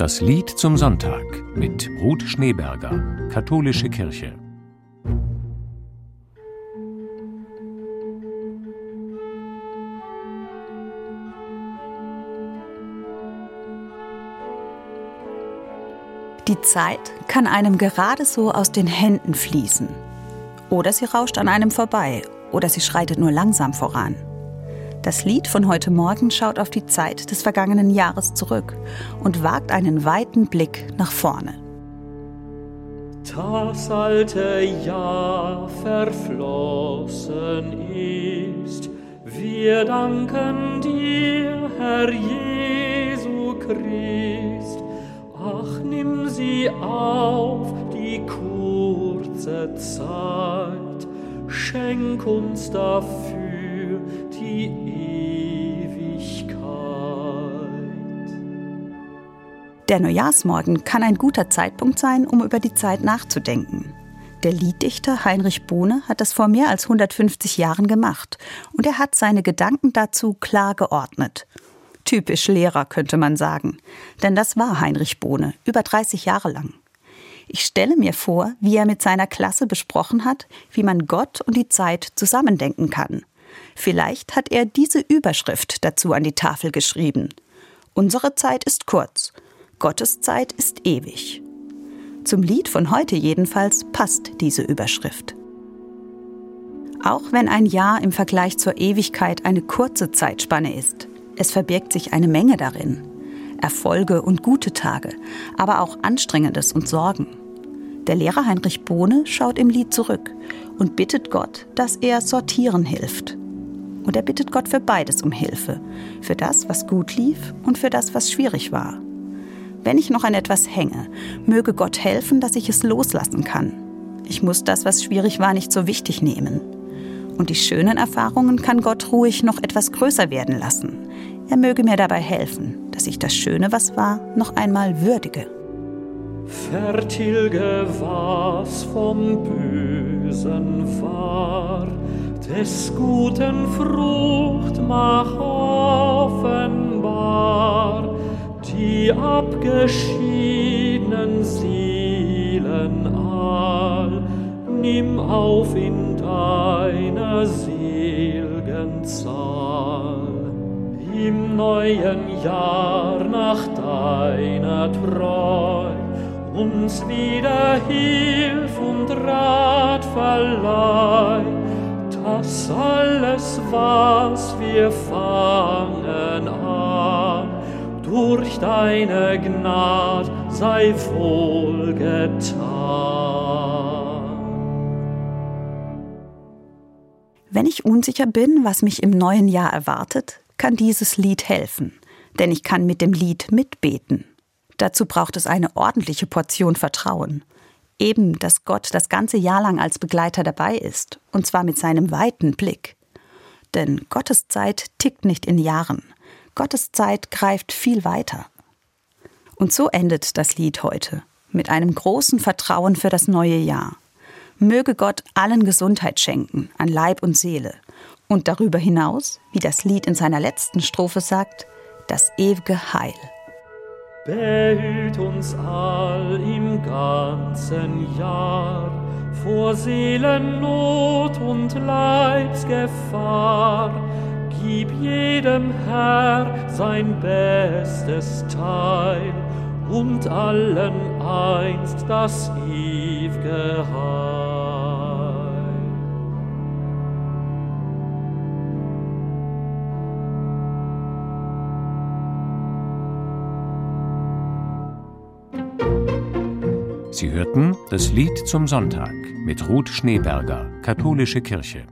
Das Lied zum Sonntag mit Ruth Schneeberger, Katholische Kirche. Die Zeit kann einem gerade so aus den Händen fließen. Oder sie rauscht an einem vorbei, oder sie schreitet nur langsam voran. Das Lied von heute Morgen schaut auf die Zeit des vergangenen Jahres zurück und wagt einen weiten Blick nach vorne. Das alte Jahr verflossen ist, wir danken dir, Herr Jesu Christ. Ach, nimm sie auf, die kurze Zeit, schenk uns dafür Der Neujahrsmorgen kann ein guter Zeitpunkt sein, um über die Zeit nachzudenken. Der Lieddichter Heinrich Bohne hat das vor mehr als 150 Jahren gemacht und er hat seine Gedanken dazu klar geordnet. Typisch Lehrer könnte man sagen, denn das war Heinrich Bohne über 30 Jahre lang. Ich stelle mir vor, wie er mit seiner Klasse besprochen hat, wie man Gott und die Zeit zusammendenken kann. Vielleicht hat er diese Überschrift dazu an die Tafel geschrieben. Unsere Zeit ist kurz, Gottes Zeit ist ewig. Zum Lied von heute jedenfalls passt diese Überschrift. Auch wenn ein Jahr im Vergleich zur Ewigkeit eine kurze Zeitspanne ist, es verbirgt sich eine Menge darin. Erfolge und gute Tage, aber auch Anstrengendes und Sorgen. Der Lehrer Heinrich Bohne schaut im Lied zurück und bittet Gott, dass er sortieren hilft. Und er bittet Gott für beides um Hilfe. Für das, was gut lief und für das, was schwierig war. Wenn ich noch an etwas hänge, möge Gott helfen, dass ich es loslassen kann. Ich muss das, was schwierig war, nicht so wichtig nehmen. Und die schönen Erfahrungen kann Gott ruhig noch etwas größer werden lassen. Er möge mir dabei helfen, dass ich das Schöne, was war, noch einmal würdige. Vertilge, was vom Bösen war des guten Frucht mach offenbar, abgeschiedenen Seelen all, nimm auf in deine selgen Zahl. Im neuen Jahr nach deiner Treu, uns wieder Hilf und Rat verleih, das alles, was wir fangen an, durch deine Gnad sei wohlgetan. Wenn ich unsicher bin, was mich im neuen Jahr erwartet, kann dieses Lied helfen, denn ich kann mit dem Lied mitbeten. Dazu braucht es eine ordentliche Portion Vertrauen eben, dass Gott das ganze Jahr lang als Begleiter dabei ist, und zwar mit seinem weiten Blick. Denn Gottes Zeit tickt nicht in Jahren. Gottes Zeit greift viel weiter. Und so endet das Lied heute mit einem großen Vertrauen für das neue Jahr. Möge Gott allen Gesundheit schenken, an Leib und Seele. Und darüber hinaus, wie das Lied in seiner letzten Strophe sagt, das ewige Heil behüt uns all im ganzen Jahr vor Seelennot und Leibsgefahr. Gib jedem Herr sein bestes Teil und allen einst das ew'ge Heil. Sie hörten das Lied zum Sonntag mit Ruth Schneeberger, Katholische Kirche.